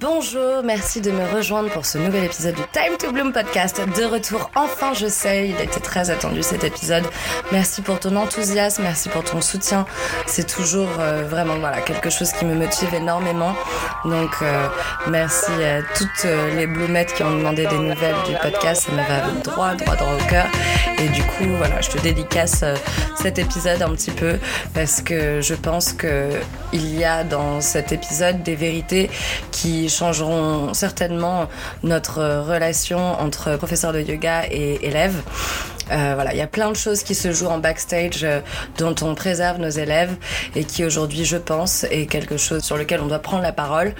Bonjour, merci de me rejoindre pour ce nouvel épisode du Time to Bloom podcast. De retour, enfin je sais, il a été très attendu cet épisode. Merci pour ton enthousiasme, merci pour ton soutien. C'est toujours euh, vraiment voilà quelque chose qui me motive énormément. Donc euh, merci à toutes euh, les bloomettes qui ont demandé des nouvelles du podcast, ça me va droit, droit, droit au cœur. Et du coup, voilà, je te dédicace cet épisode un petit peu parce que je pense que il y a dans cet épisode des vérités qui changeront certainement notre relation entre professeur de yoga et élève. Euh, voilà, il y a plein de choses qui se jouent en backstage euh, dont on préserve nos élèves et qui aujourd'hui, je pense, est quelque chose sur lequel on doit prendre la parole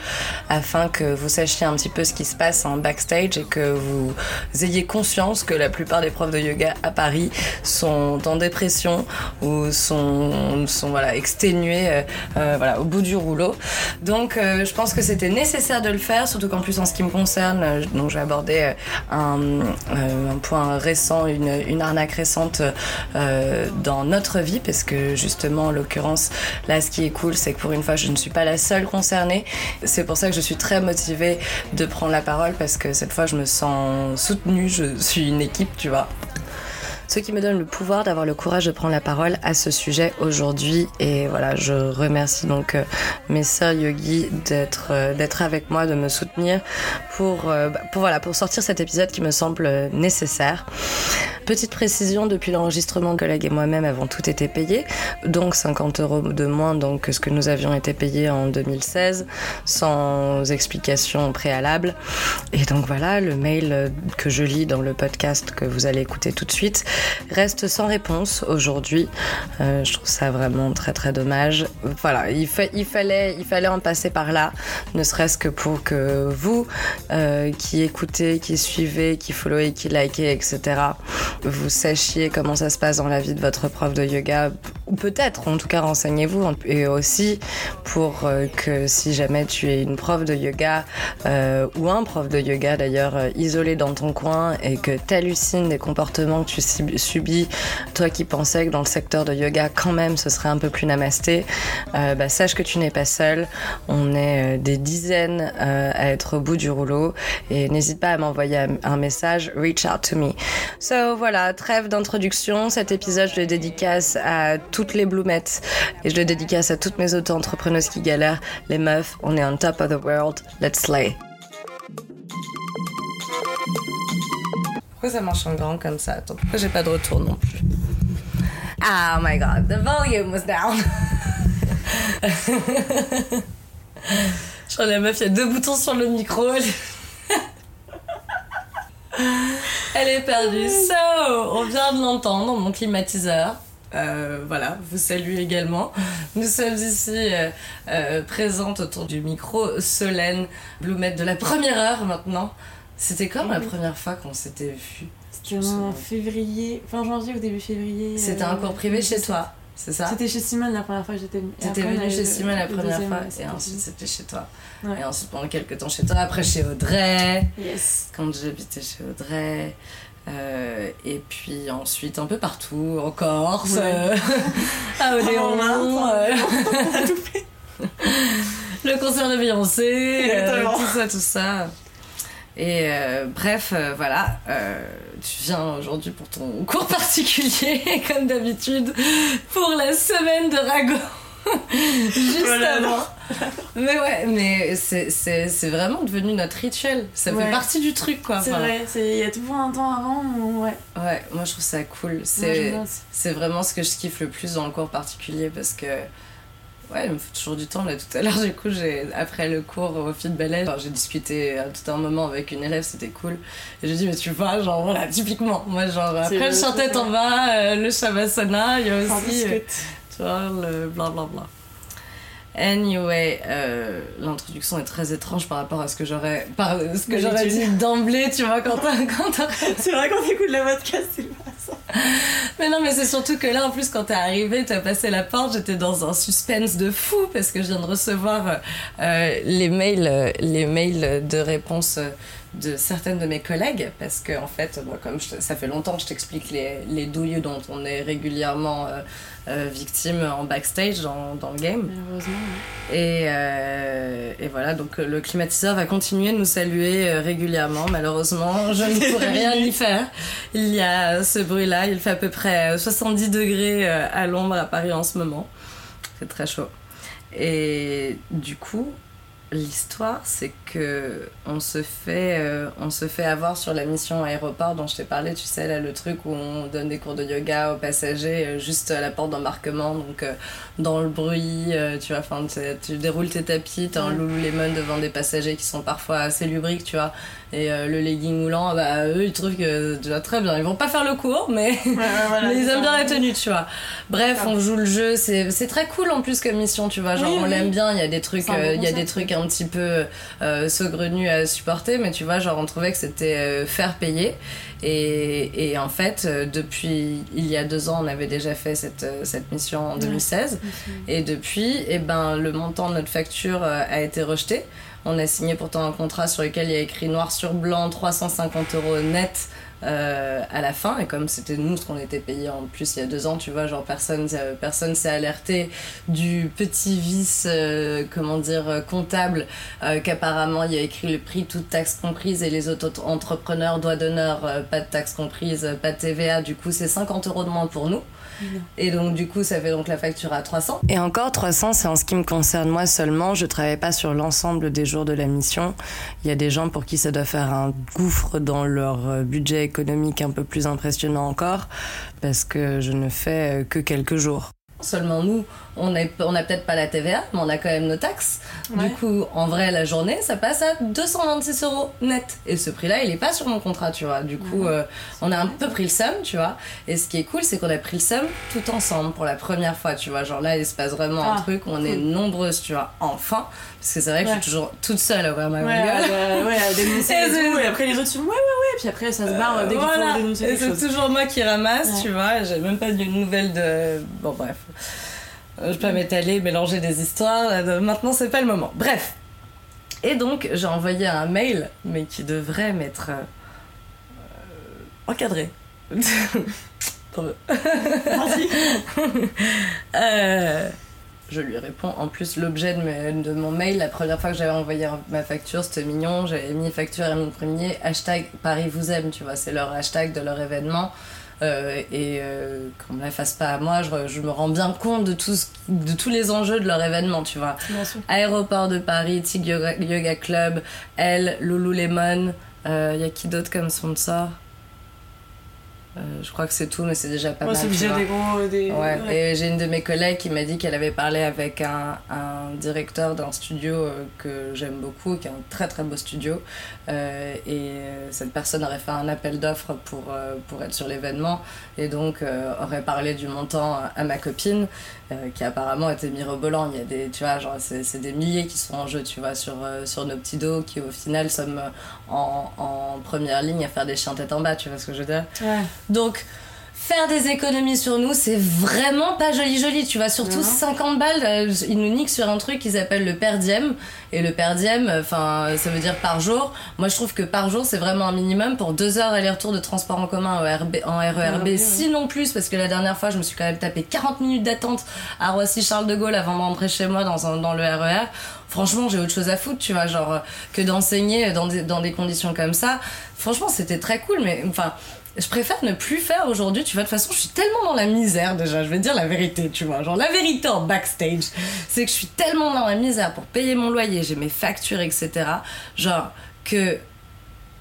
afin que vous sachiez un petit peu ce qui se passe en backstage et que vous ayez conscience que la plupart des profs de yoga à Paris sont en dépression ou sont, sont voilà, exténués euh, voilà, au bout du rouleau. Donc, je pense que c'était nécessaire de le faire, surtout qu'en plus, en ce qui me concerne, donc j'ai abordé un, un point récent, une une arnaque récente euh, dans notre vie parce que justement en l'occurrence là ce qui est cool c'est que pour une fois je ne suis pas la seule concernée. C'est pour ça que je suis très motivée de prendre la parole parce que cette fois je me sens soutenue. Je suis une équipe tu vois ce qui me donne le pouvoir d'avoir le courage de prendre la parole à ce sujet aujourd'hui. Et voilà, je remercie donc euh, mes sœurs yogi d'être euh, d'être avec moi, de me soutenir pour, bah, pour voilà pour sortir cet épisode qui me semble nécessaire. Petite précision, depuis l'enregistrement, collègues et moi-même avons tout été payés, donc 50 euros de moins donc, que ce que nous avions été payés en 2016, sans explication préalable. Et donc voilà, le mail que je lis dans le podcast que vous allez écouter tout de suite reste sans réponse aujourd'hui. Euh, je trouve ça vraiment très très dommage. Voilà, il, fallait, en passer par là, ne serait-ce que pour que vous, euh, qui écoutez, qui suivez, qui followez, qui likez, etc., vous sachiez comment ça se passe dans la vie de votre prof de yoga, ou peut-être, en tout cas, renseignez-vous. Et aussi pour euh, que si jamais tu es une prof de yoga, ou un prof de yoga d'ailleurs, isolé dans ton coin, et que tu hallucines des comportements que tu subis, toi qui pensais que dans le secteur de yoga, quand même, ce serait un peu plus namasté, bah, sache que tu n'es pas seul. On est des dizaines à être au bout du rouleau, et n'hésite pas à m'envoyer un message, reach out to me. So, voilà, trêve d'introduction. Cet épisode, je le dédicace à toutes les bloomettes et je le dédicace à toutes mes auto-entrepreneuses qui galèrent. Les meufs, on est on top of the world. Let's slay. Pourquoi ça marche en grand comme ça? Attends, pourquoi j'ai pas de retour non plus? Oh my god, the volume was down. crois la meuf, il y a deux boutons sur le micro. Elle est perdue. So, on vient de l'entendre, mon climatiseur. Euh, voilà, vous salue également. Nous sommes ici euh, euh, présentes autour du micro Solène Bloumette de la première heure maintenant. C'était comme la première fois qu'on s'était vu C'était en février, fin janvier ou début février. C'était un cours privé chez toi c'est ça C'était chez Simone la première fois que j'étais T'étais venue chez Simone la première fois et ensuite c'était chez toi. Et ensuite pendant quelques temps chez toi, après chez Audrey. Yes. Quand j'habitais chez Audrey. Euh, et puis ensuite un peu partout, en Corse, euh, à Odéon, euh, le concert de Beyoncé, tout ça, tout ça. Et bref, voilà, tu viens aujourd'hui pour ton cours particulier, comme d'habitude, pour la semaine de Rago. Juste avant. Mais ouais, mais c'est vraiment devenu notre rituel. Ça fait partie du truc, quoi. C'est vrai, il y a toujours un temps avant ouais. Ouais, moi je trouve ça cool. C'est vraiment ce que je kiffe le plus dans le cours particulier parce que Ouais, il me faut toujours du temps. Là, tout à l'heure, du coup, j'ai, après le cours au fil de ballet, j'ai discuté tout un moment avec une élève, c'était cool. Et j'ai dit, mais tu vois, genre, voilà, typiquement, moi, genre, après le chantet en bas, euh, le shavasana, il y a aussi, euh, tu vois, le blablabla. Bla, bla. Anyway, euh, l'introduction est très étrange par rapport à ce que j'aurais, par, ce que j'aurais dit d'emblée, tu vois, quand, quand C'est vrai qu'on écoute le podcast. Mais non, mais c'est surtout que là, en plus, quand t'es arrivé, t'as passé la porte, j'étais dans un suspense de fou parce que je viens de recevoir euh, les mails, les mails de réponse de certaines de mes collègues, parce que en fait, moi, comme je- ça fait longtemps que je t'explique les, les douilles dont on est régulièrement euh, euh, victime en backstage dans, dans le game. Malheureusement. Et, euh, et voilà, donc le climatiseur va continuer de nous saluer régulièrement. Malheureusement, je ne pourrai rien y faire. Il y a ce bruit-là, il fait à peu près euh, 70 degrés à l'ombre à Paris en ce moment. C'est très chaud. Et du coup, l'histoire, c'est que on se fait, euh, on se fait avoir sur la mission aéroport dont je t'ai parlé. Tu sais là, le truc où on donne des cours de yoga aux passagers euh, juste à la porte d'embarquement, donc euh, dans le bruit, tu vois. Enfin, tu, déroules tes tapis, un Ouais. Lululemon devant des passagers qui sont parfois assez lubriques, tu vois. Et le legging moulant, bah eux ils trouvent que tu vois très bien. Ils vont pas faire le cours, mais Ouais, ouais, voilà, mais ils aiment bien la tenue, tu vois. Bref, on joue le jeu, c'est très cool en plus comme mission, tu vois. Genre, Oui, on oui. l'aime bien, il y a des trucs, il y a des trucs un petit peu euh, saugrenus à supporter, mais tu vois, genre, on trouvait que c'était euh, faire payer. Et, et en fait, euh, depuis il y a deux ans, on avait déjà fait cette, euh, cette mission en Ouais. 2016. Et depuis, eh ben, le montant de notre facture a été rejeté. On a signé pourtant un contrat sur lequel il y a écrit noir sur blanc 350 euros net euh, à la fin. Et comme c'était nous ce qu'on était payé en plus il y a deux ans, tu vois, genre personne, euh, personne s'est alerté du petit vice, euh, comment dire, euh, comptable, euh, qu'apparemment il y a écrit le prix, toute taxe comprise, et les auto-entrepreneurs, doigt d'honneur, euh, pas de taxe comprise, pas de TVA. Du coup, c'est 50 euros de moins pour nous. Et donc, du coup, ça fait donc la facture à 300. Et encore, 300, c'est en ce qui me concerne moi seulement. Je travaille pas sur l'ensemble des jours de la mission. Il y a des gens pour qui ça doit faire un gouffre dans leur euh, budget économique un peu plus impressionnant encore, parce que je ne fais euh, que quelques jours. Seulement nous, on a, on a peut-être pas la TVA, mais on a quand même nos taxes. Ouais. Du coup, en vrai, la journée, ça passe à 226 euros net. Et ce prix-là, il est pas sur mon contrat, tu vois. Du coup, Ouais. euh, on a un peu pris le seum, tu vois. Et ce qui est cool, c'est qu'on a pris le seum tout ensemble pour la première fois, tu vois. Genre là, il se passe vraiment un Ah, truc on est nombreuses, tu vois, enfin. Parce que c'est vrai que je Ouais. suis toujours toute seule à ouvrir ma Ouais, gueule. ouais, à dénoncer Et et, après les autres sont ouais, ouais, ouais, puis après ça se barre dès qu'il Voilà. faut dénoncer c'est toujours moi qui ramasse, Ouais. tu vois. J'ai même pas de nouvelles de. Bon, bref. Euh, Je vais pas m'étaler, mélanger des histoires. Euh, Maintenant, c'est pas le moment. Bref. Et donc, j'ai envoyé un mail, mais qui devrait m'être euh, euh, encadré. Vas-y. Euh, je lui réponds. En plus, l'objet de, mes- de mon mail, la première fois que j'avais envoyé ma facture, c'était mignon. J'avais mis facture à mon premier hashtag Paris vous aime, tu vois, c'est leur hashtag de leur événement. Euh, et euh, qu'on me la fasse pas à moi, je, je me rends bien compte de, tout ce- de tous les enjeux de leur événement, tu vois. Aéroport de Paris, Tig Yoga, Yoga Club, Elle, Lululemon, il y a qui d'autre comme sponsor? Euh, Je crois que c'est tout, mais c'est déjà pas Ouais, mal. c'est déjà des gros. Des... Ouais. ouais. et j'ai une de mes collègues qui m'a dit qu'elle avait parlé avec un, un directeur d'un studio euh, que j'aime beaucoup, qui est un très très beau studio. Euh, et euh, cette personne aurait fait un appel d'offres pour, euh, pour être sur l'événement et donc euh, aurait parlé du montant à ma copine, euh, qui apparemment était mirobolant. Il y a des, tu vois, genre, c'est, c'est des milliers qui sont en jeu, tu vois, sur, euh, sur nos petits dos qui au final sommes en, en première ligne à faire des chiens tête en bas, tu vois ce que je veux dire? Ouais. Donc, faire des économies sur nous, c'est vraiment pas joli joli. Tu vois, surtout Non. 50 balles, euh, ils nous niquent sur un truc qu'ils appellent le per diem. Et le per diem, enfin, ça veut dire par jour. Moi, je trouve que par jour, c'est vraiment un minimum pour deux heures d'aller-retour de transport en commun en, RB, en RERB, oui, oui. sinon plus, parce que la dernière fois, je me suis quand même tapé 40 minutes d'attente à Roissy-Charles de Gaulle avant de rentrer chez moi dans, un, dans le RER. Franchement, j'ai autre chose à foutre, tu vois, genre, euh, que d'enseigner dans des, dans des conditions comme ça. Franchement, c'était très cool, mais enfin, je préfère ne plus faire aujourd'hui, tu vois. De toute façon, je suis tellement dans la misère déjà, je vais dire la vérité, tu vois. Genre, la vérité en backstage, c'est que je suis tellement dans la misère pour payer mon loyer, j'ai mes factures, etc. Genre, que.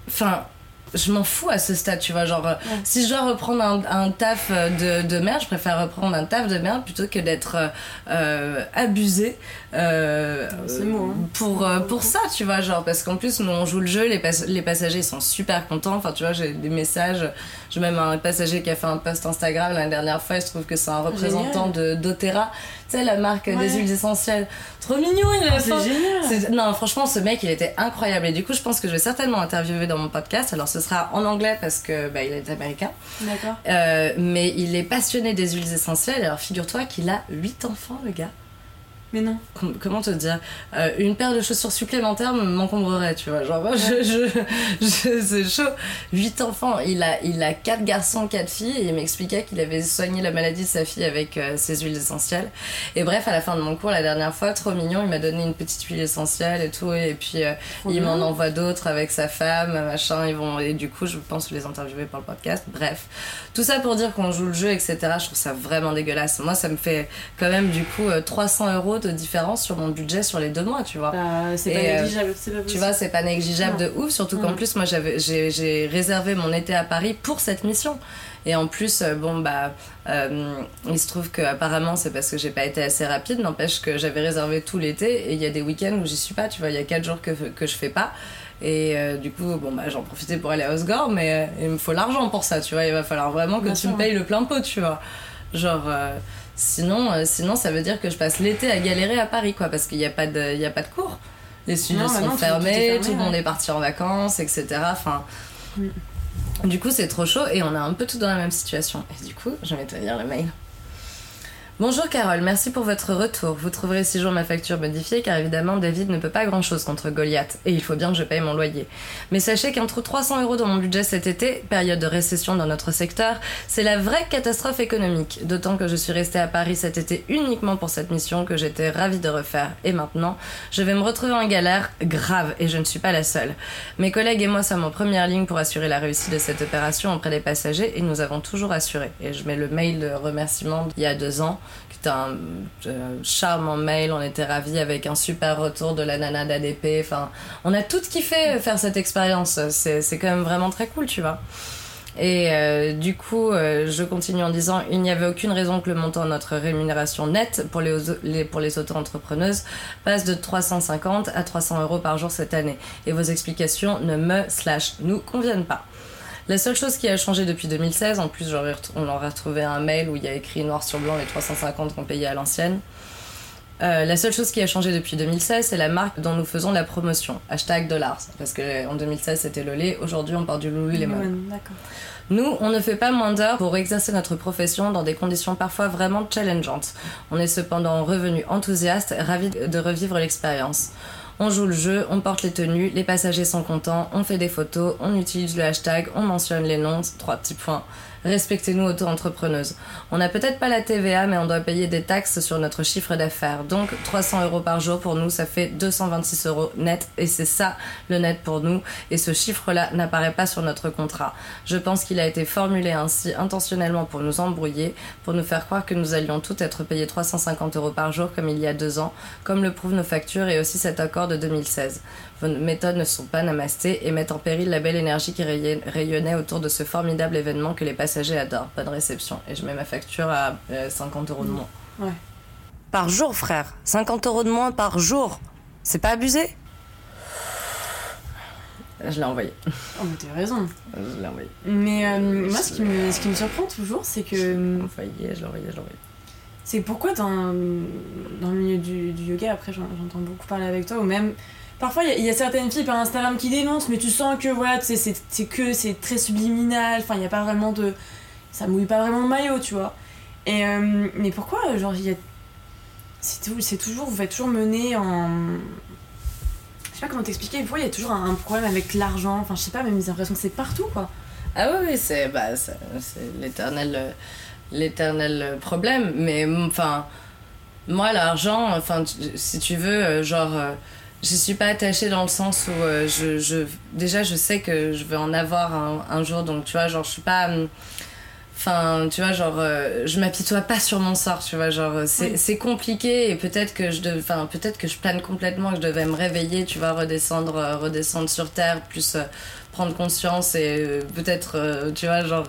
Enfin. Je m'en fous à ce stade, tu vois. Genre, euh, si je dois reprendre un, un taf euh, de, de merde, je préfère reprendre un taf de merde plutôt que d'être euh, euh, abusé euh, mot, hein. pour, pour ça, tu vois. Genre, parce qu'en plus, nous, on joue le jeu, les, pas- les passagers ils sont super contents. Enfin, tu vois, j'ai des messages. J'ai même un passager qui a fait un post Instagram la dernière fois. Il se trouve que c'est un représentant de d'Otera, tu sais, la marque Ouais. des huiles essentielles. Trop mignon, il a Ah, c'est génial. Non, franchement, ce mec, il était incroyable. Et du coup, je pense que je vais certainement interviewer dans mon podcast. Alors, ce sera en anglais parce que bah, il est américain. D'accord. Euh, mais il est passionné des huiles essentielles. Alors, figure-toi qu'il a 8 enfants, le gars. Mais non. Com- comment te dire Euh, Une paire de chaussures supplémentaires m'encombrerait, tu vois. Genre, moi, je, je, je- c'est chaud. Huit enfants, il a, il a quatre garçons, quatre filles, et il m'expliquait qu'il avait soigné la maladie de sa fille avec euh, ses huiles essentielles. Et bref, à la fin de mon cours, la dernière fois, trop mignon, il m'a donné une petite huile essentielle et tout, et puis euh, il m'en envoie d'autres avec sa femme, machin, ils vont, et du coup, je pense les interviewer pour le podcast. Bref, tout ça pour dire qu'on joue le jeu, etc. Je trouve ça vraiment dégueulasse. Moi, ça me fait quand même, du coup, euh, 300 euros de différence sur mon budget sur les deux mois, tu vois. Bah, c'est pas euh, négligeable, c'est pas Tu vois, c'est pas négligeable Non. de ouf, surtout qu'en plus, moi, j'ai, réservé mon été à Paris pour cette mission. Et en plus, euh, bon, bah, euh, il se trouve que apparemment c'est parce que j'ai pas été assez rapide, n'empêche que j'avais réservé tout l'été et il y a des week-ends où j'y suis pas, tu vois, il y a 4 jours que, que je fais pas. Et euh, du coup, bon, bah, j'en profitais pour aller à Osgore, mais euh, il me faut l'argent pour ça, tu vois, il va falloir vraiment que Bien tu sûr, me payes le plein pot, tu vois. Genre. Sinon, euh, sinon, ça veut dire que je passe l'été à galérer à Paris, quoi, parce qu'il n'y a, pas de- y a pas de cours. Les studios Non, sont fermés, fermé, tout le monde ouais. est parti en vacances, etc. Enfin, Mm. du coup, c'est trop chaud et on est un peu tous dans la même situation. Et du coup, je vais te lire le mail. Bonjour Carole, merci pour votre retour. Vous trouverez six jours ma facture modifiée car évidemment David ne peut pas grand chose contre Goliath et il faut bien que je paye mon loyer. Mais sachez qu'entre 300 euros dans mon budget cet été, période de récession dans notre secteur, c'est la vraie catastrophe économique. D'autant que je suis restée à Paris cet été uniquement pour cette mission que j'étais ravie de refaire. Et maintenant, je vais me retrouver en galère grave et je ne suis pas la seule. Mes collègues et moi sommes en première ligne pour assurer la réussite de cette opération auprès des passagers et nous avons toujours assuré. Et je mets le mail de remerciement d'il y a deux ans, qui était un euh, charmant mail. On était ravis avec un super retour de la nana d'ADP. Enfin, on a tout kiffé faire cette expérience. C'est quand même vraiment très cool, tu vois. Et euh, du coup, euh, je continue en disant il n'y avait aucune raison que le montant de notre rémunération nette pour les, les- pour les auto-entrepreneuses passe de 350 à 300 euros par jour cette année. Et vos explications ne me slash nous conviennent pas. La seule chose qui a changé depuis 2016, en plus on aurait retrouvé un mail où il y a écrit noir sur blanc les 350 qu'on payait à l'ancienne. Euh, la seule chose qui a changé depuis 2016, c'est la marque dont nous faisons la promotion. Hashtag dollars. Parce que en 2016 c'était le lait, aujourd'hui on porte du Lululemon. D'accord. Nous, on ne fait pas moins d'heures pour exercer notre profession dans des conditions parfois vraiment challengeantes. On est cependant revenus enthousiastes, ravis de revivre l'expérience. On joue le jeu, on porte les tenues, les passagers sont contents, on fait des photos, on utilise le hashtag, on mentionne les noms, trois petits points. Respectez-nous auto-entrepreneuses. On n'a peut-être pas la TVA, mais on doit payer des taxes sur notre chiffre d'affaires. Donc 300 euros par jour pour nous, ça fait 226 euros net. Et c'est ça le net pour nous. Et ce chiffre-là n'apparaît pas sur notre contrat. Je pense qu'il a été formulé ainsi intentionnellement pour nous embrouiller, pour nous faire croire que nous allions toutes être payés 350 euros par jour comme il y a deux ans, comme le prouvent nos factures et aussi cet accord de 2016. Vos méthodes ne sont pas namastés et mettent en péril la belle énergie qui rayonnait- autour de ce formidable événement que les passagers adorent. Bonne réception. Et je mets ma facture à euh, 50 euros de moins. Ouais. Par jour, frère. 50 euros de moins par jour. C'est pas abusé? Je l'ai envoyé. Oh, mais t'as raison. Je l'ai envoyé. Mais euh, moi, ce qui, me, ce qui me surprend toujours, c'est que. Je l'ai envoyé, je l'ai envoyé, je l'ai envoyé. C'est pourquoi dans, dans le milieu du, du yoga, après j'en- j'entends beaucoup parler avec toi, ou même parfois il y a- certaines filles par Instagram qui dénoncent, mais tu sens que voilà, c'est que c'est très subliminal, enfin il n'y a pas vraiment de. Ça mouille pas vraiment le maillot, tu vois. Et, euh, mais pourquoi, genre, il y a. C'est tou- c'est toujours, vous faites toujours mener en. Je sais pas comment t'expliquer, pourquoi il y a toujours un, problème avec l'argent, enfin je sais pas, mais j'ai l'impression que c'est partout quoi. Ah oui, oui, c'est bah, l'éternel euh, l'éternel problème. Mais enfin, moi, l'argent, enfin, si tu veux, euh, genre, euh, j'y suis pas attachée dans le sens où euh, je, je, déjà, je sais que je vais en avoir un, un jour. Donc, tu vois, genre, je suis pas. hum, Enfin, tu vois, genre, euh, je m'apitoie pas sur mon sort, tu vois, genre, euh, c'est Oui. compliqué et peut-être que je enfin, peut-être que je plane complètement, que je devais me réveiller, tu vois, redescendre, euh, redescendre sur terre, plus euh, prendre conscience et euh, peut-être, euh, tu vois, genre,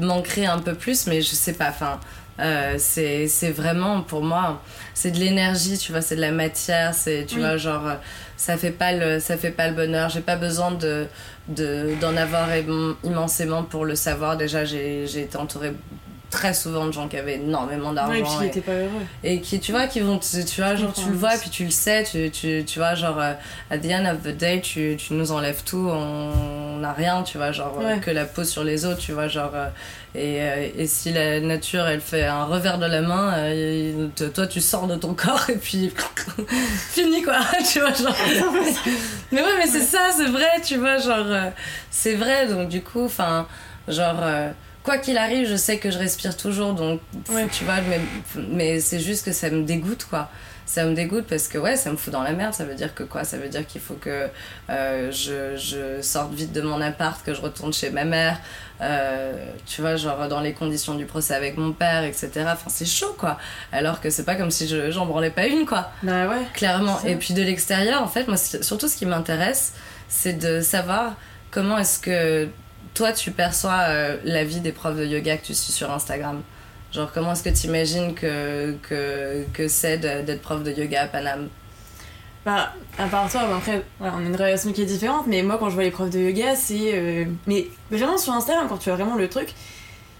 m'ancrer un peu plus, mais je sais pas, enfin, euh, c'est c'est vraiment pour moi, c'est de l'énergie, tu vois, c'est de la matière, c'est, tu Oui. vois, genre, euh, ça fait pas le, ça fait pas le bonheur, j'ai pas besoin de de- d'en avoir im- immensément pour le savoir. Déjà, j'ai j'ai été entourée très souvent de gens qui avaient énormément d'argent. Ouais, et puis qui et- étaient pas heureux. et qui tu vois qui vont tu, tu vois genre tu le vois puis tu le sais tu, tu, tu vois genre euh, at the end of the day tu, tu nous enlèves tout on n'a rien tu vois genre euh, Ouais. que la peau sur les os tu vois genre euh, et, et si la nature elle fait un revers de la main toi tu sors de ton corps et puis fini quoi tu vois genre mais ouais mais c'est ça c'est vrai tu vois genre c'est vrai donc du coup enfin genre quoi qu'il arrive je sais que je respire toujours donc Ouais. tu vois mais, mais c'est juste que ça me dégoûte quoi. Ça me dégoûte parce que ouais ça me fout dans la merde. Ça veut dire que quoi? Ça veut dire qu'il faut que euh, je, je sorte vite de mon appart que je retourne chez ma mère euh, tu vois genre dans les conditions du procès avec mon père etc enfin c'est chaud quoi. Alors que c'est pas comme si je j'en branlais pas une quoi. Bah ouais. clairement. Et puis de l'extérieur en fait moi surtout ce qui m'intéresse c'est de savoir comment est-ce que toi tu perçois euh, la vie des profs de yoga que tu suis sur Instagram? Genre comment est-ce que tu imagines que, que, que c'est d'être prof de yoga à Paname? Bah, à part toi, après, on a une relation qui est différente, mais moi, quand je vois les profs de yoga, c'est. euh, Mais vraiment sur Instagram, quand tu vois vraiment le truc,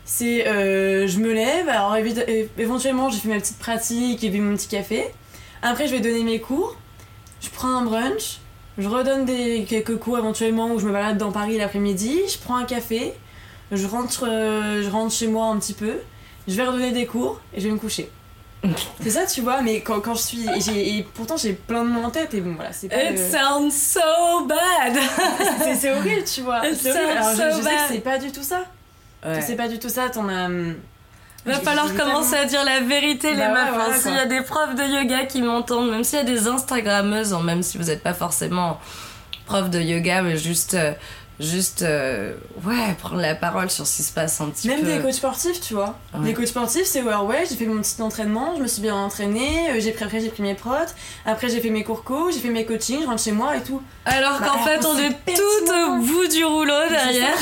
c'est. euh, je me lève, alors éventuellement, j'ai fait ma petite pratique et bu mon petit café. Après, je vais donner mes cours, je prends un brunch, je redonne des, quelques cours éventuellement où je me balade dans Paris l'après-midi, je prends un café, je rentre, euh, je rentre chez moi un petit peu, je vais redonner des cours et je vais me coucher. C'est ça, tu vois, mais quand, quand je suis. Et, pourtant, j'ai plein de mots en tête, et bon, voilà, c'est pas. It le- sounds so bad c'est- horrible, tu vois. It C'est horrible. Alors, je, sounds que c'est pas du tout ça. ouais. C'est pas du tout ça, ton. euh, Va falloir commencer à dire la vérité, les Bah ouais, meufs. hein. voilà, S'il y a des profs de yoga qui m'entendent, même s'il y a des Instagrammeuses, hein, même si vous n'êtes pas forcément prof de yoga, mais juste, euh, juste, euh, ouais, prendre la parole sur ce qui se passe un petit Même peu. des coachs sportifs, tu vois. Ouais. Les coachs sportifs, c'est ouais, ouais, j'ai fait mon petit entraînement, je me suis bien entraînée, euh, j'ai pris, après j'ai pris mes protes, après j'ai fait mes cours co, j'ai fait mes coachings, je rentre chez moi et tout. Alors Bah, qu'en fait, on est tout au bout du rouleau derrière.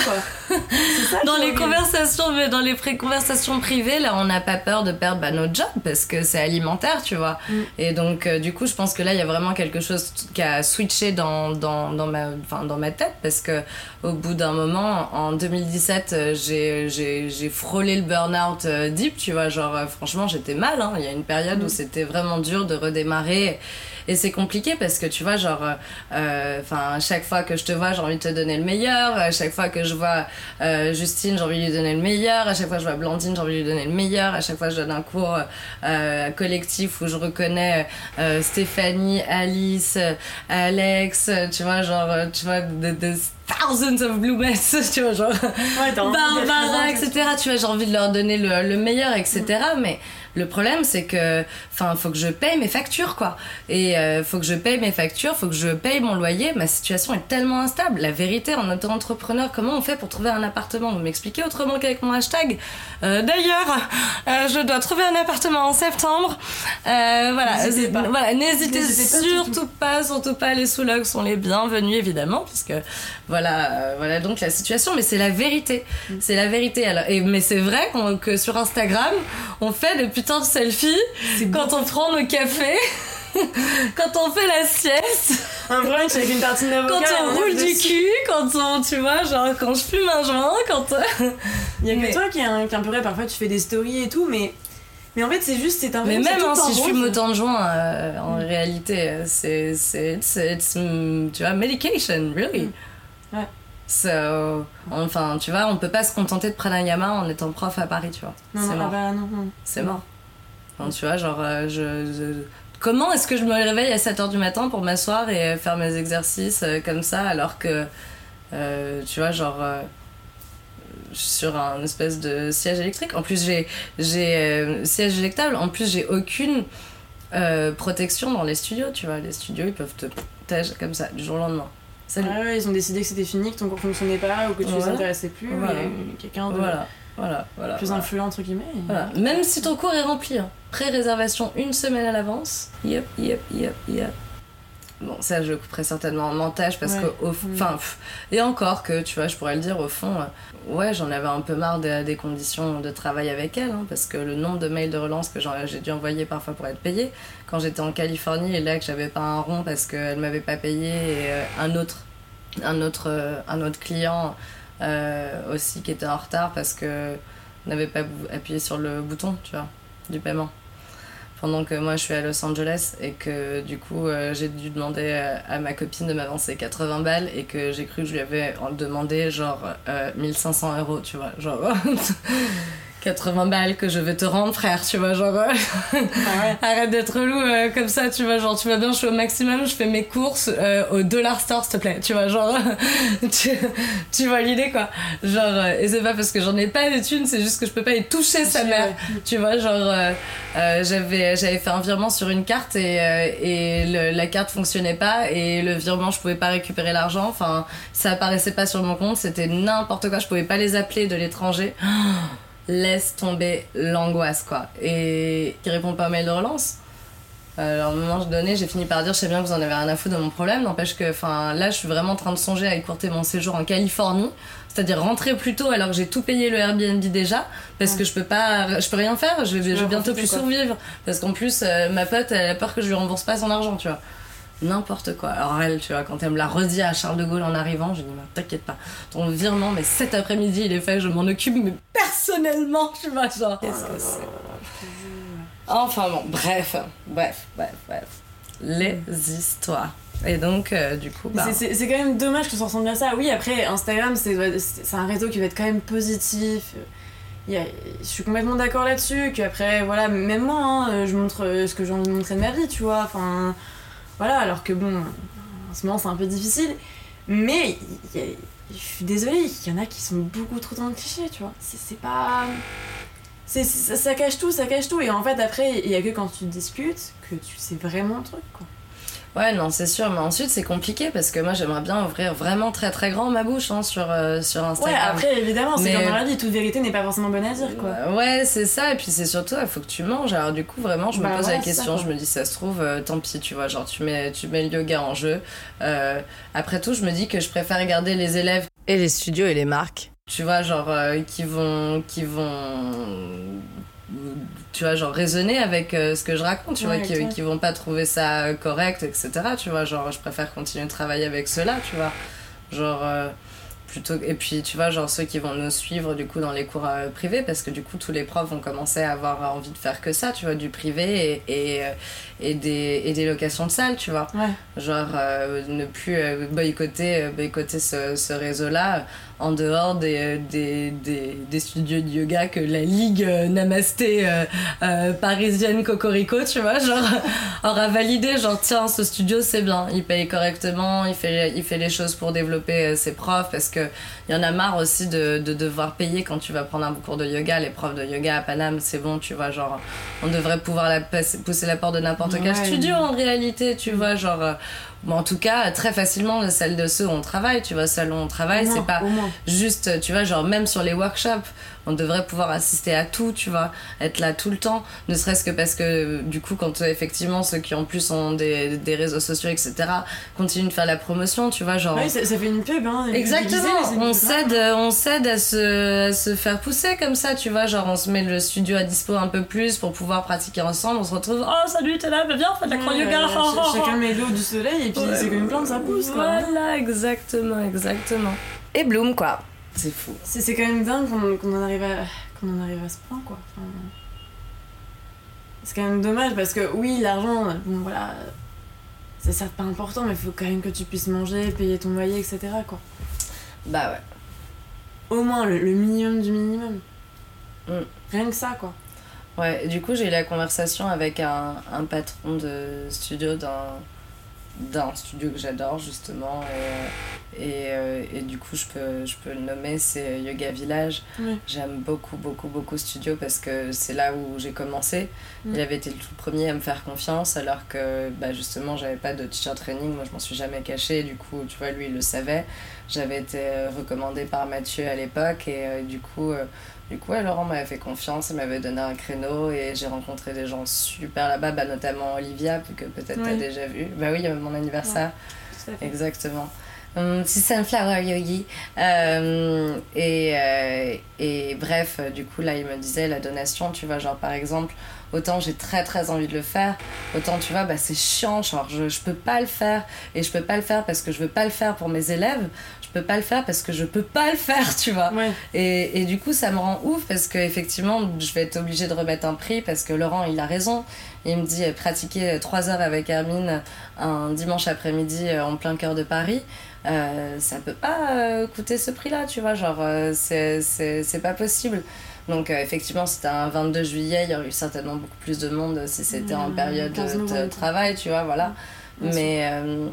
Ça, Dans les conversations, mais dans les pré-conversations privées, là, on n'a pas peur de perdre bah, notre job parce que c'est alimentaire, tu vois. Mm. Et donc, euh, du coup, je pense que là, il y a vraiment quelque chose qui a switché dans, dans, dans, ma, enfin, dans ma tête parce que au bout d'un moment, en 2017, euh, j'ai, frôlé le burn-out euh, deep, tu vois. Genre, franchement, j'étais mal. hein. Il y a une période Mm. où c'était vraiment dur de redémarrer. Et c'est compliqué parce que tu vois, genre, euh, enfin, chaque fois que je te vois, j'ai envie de te donner le meilleur. À chaque fois que je vois euh, Justine, j'ai envie de lui donner le meilleur. À chaque fois que je vois Blandine, j'ai envie de lui donner le meilleur. À chaque fois que je donne un cours euh, collectif où je reconnais euh, Stéphanie, Alice, euh, Alex, euh, tu vois, genre, euh, tu vois, the, the thousands of blue mess, tu vois, genre. Ouais, Barbara, etc. Tu vois, j'ai envie de leur donner le, le meilleur, etc. Mais le problème, c'est que, enfin, faut que je paye mes factures, quoi. Et euh, faut que je paye mes factures, faut que je paye mon loyer. Ma situation est tellement instable. La vérité, en auto-entrepreneur, comment on fait pour trouver un appartement? Vous m'expliquez autrement qu'avec mon hashtag Euh, D'ailleurs, euh, je dois trouver un appartement en septembre. Euh, voilà, N'hésitez voilà, surtout pas, surtout pas. Les sous-locs sont les bienvenus, évidemment, puisque voilà, euh, voilà donc la situation. Mais c'est la vérité, Mm. c'est la vérité. Alors, et, mais c'est vrai que sur Instagram, on fait des putains de selfies quand on prend nos cafés. quand on fait la sieste, Un brunch avec une tartine d'avocat. quand on roule du cul, quand on, tu vois, genre quand je fume un joint, quand Il y a que Mais- toi qui est un, qui est un peu vrai, parfois tu fais des stories et tout, mais. Mais en fait, c'est juste, c'est un Mais même hein, si je fume autant de joints, euh, en réalité, euh, c'est, tu vois, medication, really. Mm. So, enfin, tu vois, on peut pas se contenter de pranayama en étant prof à Paris, tu vois. C'est ah mort. bah non, non. C'est mort. Enfin, tu vois, genre, euh, je, je- Comment est-ce que je me réveille à 7h du matin pour m'asseoir et faire mes exercices euh, comme ça alors que, euh, tu vois, genre, euh, je suis sur un espèce de siège électrique? En plus, j'ai, j'ai siège électable. En plus, j'ai aucune protection dans les studios, tu vois. Les studios, ils peuvent te comme ça du jour au lendemain. Salut. Ouais, ils ont décidé que c'était fini, que ton cours fonctionnait pas ou que tu les Voilà. intéressais plus. Voilà. quelqu'un de Voilà, voilà, voilà. plus influent, entre guillemets. et- Voilà. Même si ton cours est rempli, hein. pré-réservation une semaine à l'avance. Yep, yep, yep, yep. Bon, ça, je le couperai certainement en montage parce Ouais. que, au pff, et encore que, tu vois, je pourrais le dire, au fond, euh, ouais, j'en avais un peu marre de- des conditions de travail avec elle, hein, parce que le nombre de mails de relance que j'ai dû envoyer parfois pour être payée, quand j'étais en Californie et là que j'avais pas un rond parce qu'elle m'avait pas payé et euh, un autre, un autre, euh, client euh, aussi qui était en retard parce que n'avait pas appuyé sur le bouton, tu vois, du paiement. Pendant que moi je suis à Los Angeles et que du coup euh, j'ai dû demander à, ma copine de m'avancer 80 balles et que j'ai cru que je lui avais demandé genre 1500 euros, tu vois, genre 80 balles que je vais te rendre, frère, tu vois, genre. Euh, ah arrête d'être relou euh, comme ça, tu vois, genre, tu vois bien, je suis au maximum, je fais mes courses euh, au dollar store, s'il te plaît, tu vois, genre. tu, tu, vois l'idée, quoi. Genre, et c'est pas parce que j'en ai pas de thunes, c'est juste que je peux pas y toucher sa mère, tu vois, genre. j'avais j'avais fait un virement sur une carte et, et la carte fonctionnait pas et le virement, je pouvais pas récupérer l'argent, enfin, ça apparaissait pas sur mon compte, c'était n'importe quoi, je pouvais pas les appeler de l'étranger laisse tomber l'angoisse, quoi. Et qui répond pas au mail de relance. Alors, au moment donné, j'ai fini par dire, je sais bien que vous en avez rien à foutre de mon problème, n'empêche que, enfin, là, je suis vraiment en train de songer à écourter mon séjour en Californie, c'est-à-dire rentrer plus tôt alors que j'ai tout payé le Airbnb déjà, parce que je peux pas, je peux rien faire, je vais, bientôt plus survivre, parce qu'en plus, euh, ma pote, elle a peur que je lui rembourse pas son argent, tu vois n'importe quoi. Alors elle, tu vois, quand elle me l'a redit à Charles de Gaulle en arrivant, j'ai dit, t'inquiète pas, ton virement, mais cet après-midi, il est fait, je m'en occupe, mais personnellement, tu vois, genre, qu'est-ce que c'est? Enfin bon, bref, bref, bref, bref. Les histoires. Et donc, euh, du coup, bah... C'est quand même dommage que ça ressemble à ça. Oui, après, Instagram, c'est un réseau qui va être quand même positif. je suis complètement d'accord là-dessus. Qu'après, voilà, même moi, hein, je montre ce que j'ai envie de montrer de ma vie, tu vois. Enfin, voilà, alors que bon, en ce moment c'est un peu difficile. Mais je suis désolée, il y en a qui sont beaucoup trop dans le cliché, tu vois. C'est pas. Ça, ça, cache tout, ça cache tout. Et en fait, après, il y a que quand tu discutes que tu sais vraiment le truc, quoi. Ouais, non, c'est sûr, mais ensuite c'est compliqué parce que moi j'aimerais bien ouvrir vraiment très très grand ma bouche hein, sur, euh, sur Instagram. Ouais, après évidemment, c'est comme dans la vie, toute vérité n'est pas forcément bonne à dire quoi. Euh, ouais, c'est ça, et puis c'est surtout, il faut que tu manges. Alors du coup, vraiment, je me bah pose la question, je me dis, ça se trouve, euh, tant pis, tu vois, genre tu mets, tu mets le yoga en jeu. après tout, je me dis que je préfère regarder les élèves et les studios et les marques. Tu vois, genre, qui vont. qui vont tu vois, genre raisonner avec euh, ce que je raconte, tu vois, qui, qui, vont pas trouver ça correct, etc. Tu vois, genre je préfère continuer de travailler avec ceux-là, tu vois. Genre, euh, plutôt. Et puis, tu vois, genre ceux qui vont nous suivre du coup dans les cours euh, privés, parce que du coup, tous les profs vont commencer à avoir envie de faire que ça, tu vois, du privé et, et, et, des, et des locations de salles, tu vois. Genre, ne plus boycotter, boycotter ce, ce réseau-là en dehors des, des, des, des, studios de yoga que la ligue euh, namasté euh, euh, parisienne Cocorico, tu vois, genre, aura validé, genre, tiens, ce studio c'est bien, il paye correctement, il fait, il fait les choses pour développer ses profs, parce que il y en a marre aussi de, de, devoir payer quand tu vas prendre un cours de yoga, les profs de yoga à Paname, c'est bon, tu vois, genre, on devrait pouvoir la, pousser la porte de n'importe quel studio en réalité, tu vois, genre Bon, en tout cas, très facilement, celle de ceux où on travaille, tu vois, celle où on travaille, c'est pas juste, tu vois, genre même sur les workshops, on devrait pouvoir assister à tout, tu vois, être là tout le temps, ne serait-ce que parce que du coup, quand effectivement ceux qui en plus ont des, des, réseaux sociaux, etc., continuent de faire la promotion, tu vois, genre. Oui, ça, fait une pub, hein. Exactement, on cède, on cède à se, à se faire pousser comme ça, tu vois, genre on se met le studio à dispo un peu plus pour pouvoir pratiquer ensemble, on se retrouve, oh salut, t'es là, viens, fait de la yoga. chacun met l'eau du soleil et puis c'est comme une plante, ça pousse, quoi. Voilà, exactement, exactement. Et Bloom, quoi. C'est fou. C'est quand même dingue qu'on en, arrive à, qu'on en arrive à ce point, quoi. c'est quand même dommage parce que, oui, l'argent, bon voilà, c'est certes pas important, mais il faut quand même que tu puisses manger, payer ton loyer, etc. quoi. Bah ouais. Au moins le, minimum du minimum. Mm. Rien que ça, quoi. Ouais, du coup, j'ai eu la conversation avec un, un patron de studio d'un d'un studio que j'adore justement et, et, euh, et, du coup je peux, je peux le nommer c'est Yoga Village. J'aime beaucoup beaucoup beaucoup studio parce que c'est là où j'ai commencé. Il avait été le tout premier à me faire confiance alors que bah, justement j'avais pas de teacher training. Moi je m'en suis jamais cachée. Du coup tu vois lui il le savait. J'avais été recommandée par Mathieu à l'époque et euh, du coup euh, du coup, Laurent m'avait fait confiance, il m'avait donné un créneau et j'ai rencontré des gens super là-bas, bah, notamment Olivia, que peut-être tu as déjà vu. Bah oui, il y avait mon anniversaire. Exactement. Um, Sunflower Yogi. Euh, et, euh, et bref, du coup, là, il me disait la donation, tu vois, genre par exemple, autant j'ai très très envie de le faire, autant tu vois, bah, c'est chiant, genre je, je peux pas le faire. Et je peux pas le faire parce que je veux pas le faire pour mes élèves, je peux pas le faire parce que je peux pas le faire, tu vois. Ouais. Et, et du coup, ça me rend ouf parce que effectivement, je vais être obligée de remettre un prix parce que Laurent, il a raison. Il me dit euh, pratiquer 3 heures avec Hermine un dimanche après-midi euh, en plein cœur de Paris. Euh, ça peut pas euh, coûter ce prix-là, tu vois, genre euh, c'est pas possible. Donc euh, effectivement, c'était un 22 juillet, il y aurait eu certainement beaucoup plus de monde si c'était en Mmh, période 15 de, travail, tu vois, voilà. Mais, euh,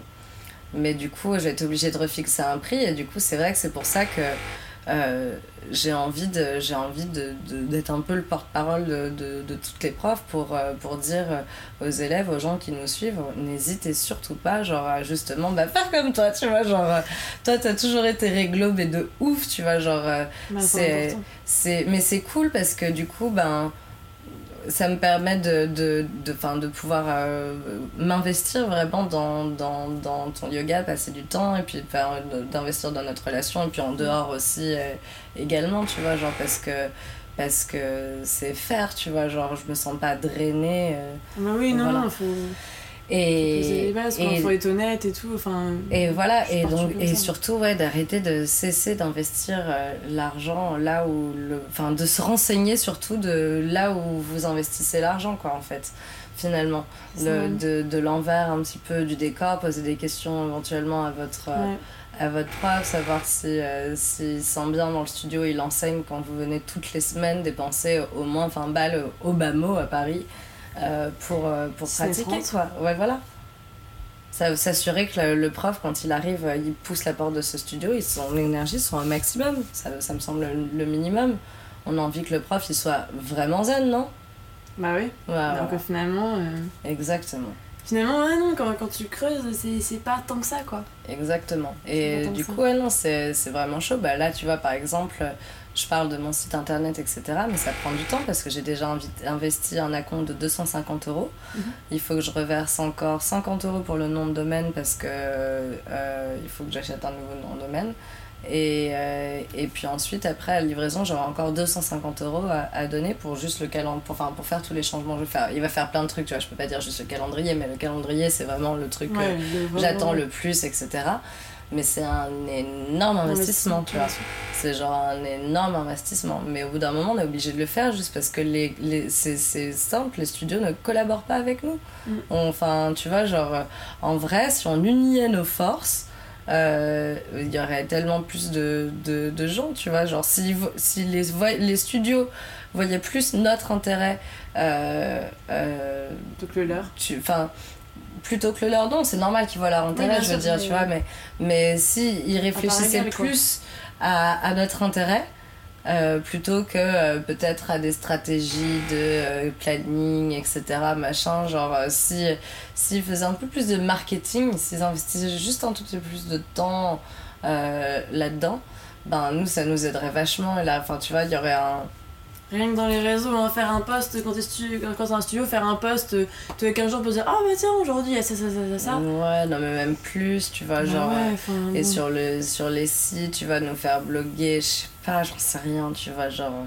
mais du coup, je vais être obligée de refixer un prix et du coup, c'est vrai que c'est pour ça que euh, j'ai envie de j'ai envie de, d'être un peu le porte-parole de, de, de toutes les profs pour, euh, pour dire euh, aux élèves, aux gens qui nous suivent, n'hésitez surtout pas, genre, à justement, bah, faire comme toi, tu vois, genre, toi, t'as toujours été réglo, mais de ouf, tu vois, genre, c'est- c'est mais c'est cool parce que du coup ben ça me permet de de de, enfin, de pouvoir euh, m'investir vraiment dans, dans, dans ton yoga passer du temps et puis faire- d'investir dans notre relation et puis en dehors aussi euh, également tu vois genre parce que parce que c'est faire tu vois genre je me sens pas drainée euh, Bah oui, non, Voilà. non, faut et les bases, et- faut être honnête et tout. Enfin, et voilà, et donc et surtout ouais, d'arrêter de cesser d'investir euh, l'argent là où le enfin de se renseigner surtout de là où vous investissez l'argent quoi en fait finalement le, de, de l'envers un petit peu du décor poser des questions éventuellement à votre euh, ouais. à votre prof savoir si euh, s'il sent bien dans le studio il enseigne quand vous venez toutes les semaines dépenser au moins 20 balles au bas mot à Paris euh, pour, euh, pour pratiquer quoi. Ouais voilà. Ça- s'assurer que le, le prof quand il arrive euh, il pousse la porte de ce studio et son énergie soit un maximum. Ça, ça me semble le, minimum. On a envie que le prof il soit vraiment zen non? Bah oui. ouais, Alors ouais, que finalement, euh, exactement finalement, ouais, non, quand, quand tu creuses, c'est pas tant que ça, quoi. Exactement. Et du coup, ouais, non, c'est vraiment chaud. Bah, là, tu vois, par exemple, je parle de mon site internet, etc. Mais ça prend du temps parce que j'ai déjà investi un acompte de 250 euros. Mhm. Il faut que je reverse encore 50 euros pour le nom de domaine parce que euh, il faut que j'achète un nouveau nom de domaine. Et, euh, et puis ensuite, après la livraison, j'aurai encore 250 euros à, à donner pour juste le calendrier, pour, enfin, pour faire tous les changements. que Je vais faire. Il va faire plein de trucs, tu vois. Je peux pas dire juste le calendrier, mais le calendrier, c'est vraiment le truc Ouais, vraiment- j'attends le plus, etc. Mais c'est un énorme investissement, tu vois. C'est genre un énorme investissement. Mais au bout d'un moment, on est obligé de le faire juste parce que les, les, c'est, simple, les studios ne collaborent pas avec nous. Mm. Enfin, tu vois, genre, en vrai, si on uniait nos forces, euh, il y aurait tellement plus de, de, de gens, tu vois. Genre, si, si les, studios voyaient plus notre intérêt, euh, euh, Donc le leur. enfin plutôt que le leur non c'est normal qu'ils voient leur intérêt je veux dire tu vois mais mais si ils réfléchissaient plus à, à notre intérêt euh, plutôt que euh, peut-être à des stratégies de euh, planning etc machin genre si s'ils faisaient un peu plus de marketing s'ils investissaient juste un tout petit peu plus de temps là-dedans ben nous ça nous aiderait vachement. Et là enfin tu vois il y aurait un Rien que dans les réseaux, hein, faire un post quand t'es stu- quand t'es un studio, faire un post euh, tous les 15 jours pour dire Ah bah tiens, aujourd'hui il y a ça, ça, ça, ça, ça. ouais non mais même plus tu vois Bah genre ouais, euh, enfin, Et bon. sur, le, sur les sites, tu vas nous faire bloguer, je sais pas, j'en sais rien, tu vois, genre. euh,